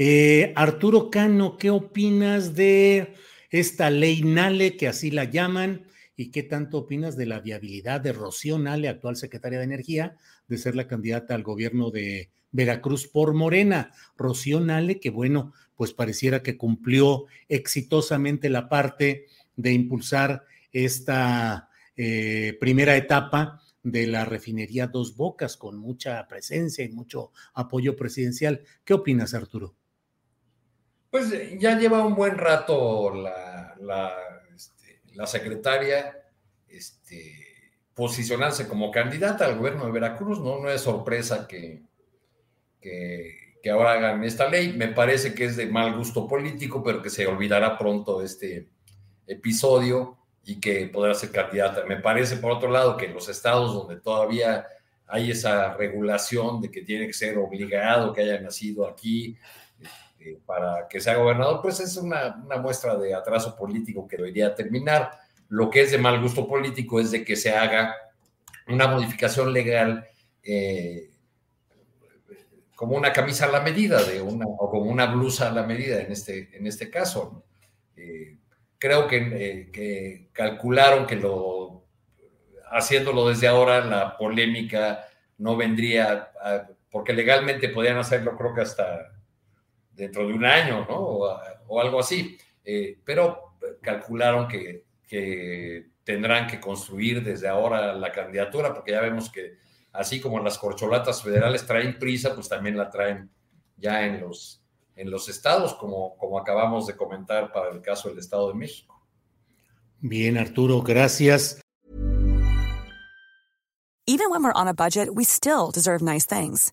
Eh, Arturo Cano, ¿qué opinas de esta ley Nale, que así la llaman? ¿Y qué tanto opinas de la viabilidad de Rocío Nale, actual secretaria de Energía, de ser la candidata al gobierno de Veracruz por Morena? Rocío Nale, que bueno, pues pareciera que cumplió exitosamente la parte de impulsar esta eh, primera etapa de la refinería Dos Bocas con mucha presencia y mucho apoyo presidencial. ¿Qué opinas, Arturo? Pues ya lleva un buen rato la, la, este, secretaria este, posicionarse como candidata al gobierno de Veracruz, ¿no? No es sorpresa que, que, que, ahora hagan esta ley. Me parece que es de mal gusto político, pero que se olvidará pronto de este episodio y que podrá ser candidata. Me parece, por otro lado, que en los estados donde todavía hay esa regulación de que tiene que ser obligado que haya nacido aquí, eh, para que sea gobernador, pues es una, muestra de atraso político que debería terminar. Lo que es de mal gusto político es de que se haga una modificación legal eh, como una camisa a la medida de una, o como una blusa a la medida en este, en este caso. Eh, creo que, calcularon que lo, haciéndolo desde ahora, la polémica no vendría, porque legalmente podían hacerlo creo que hasta dentro de un año, ¿no? O, o algo así. Eh, pero calcularon que, que, tendrán que construir desde ahora la candidatura, porque ya vemos que así como las corcholatas federales traen prisa, pues también la traen ya en los, en los estados, como, como acabamos de comentar para el caso del Estado de México. Bien, Arturo, gracias. Even when we're on a budget, we still deserve nice things.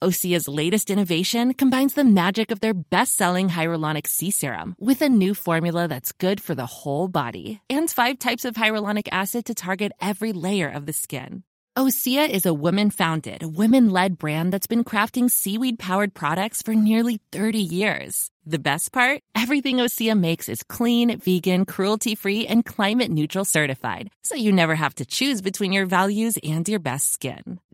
Osea's latest innovation combines the magic of their best-selling hyaluronic sea serum with a new formula that's good for the whole body and five types of hyaluronic acid to target every layer of the skin. Osea is a women-founded, women-led brand that's been crafting seaweed-powered products for nearly 30 years. The best part? Everything Osea makes is clean, vegan, cruelty-free, and climate-neutral certified, so you never have to choose between your values and your best skin.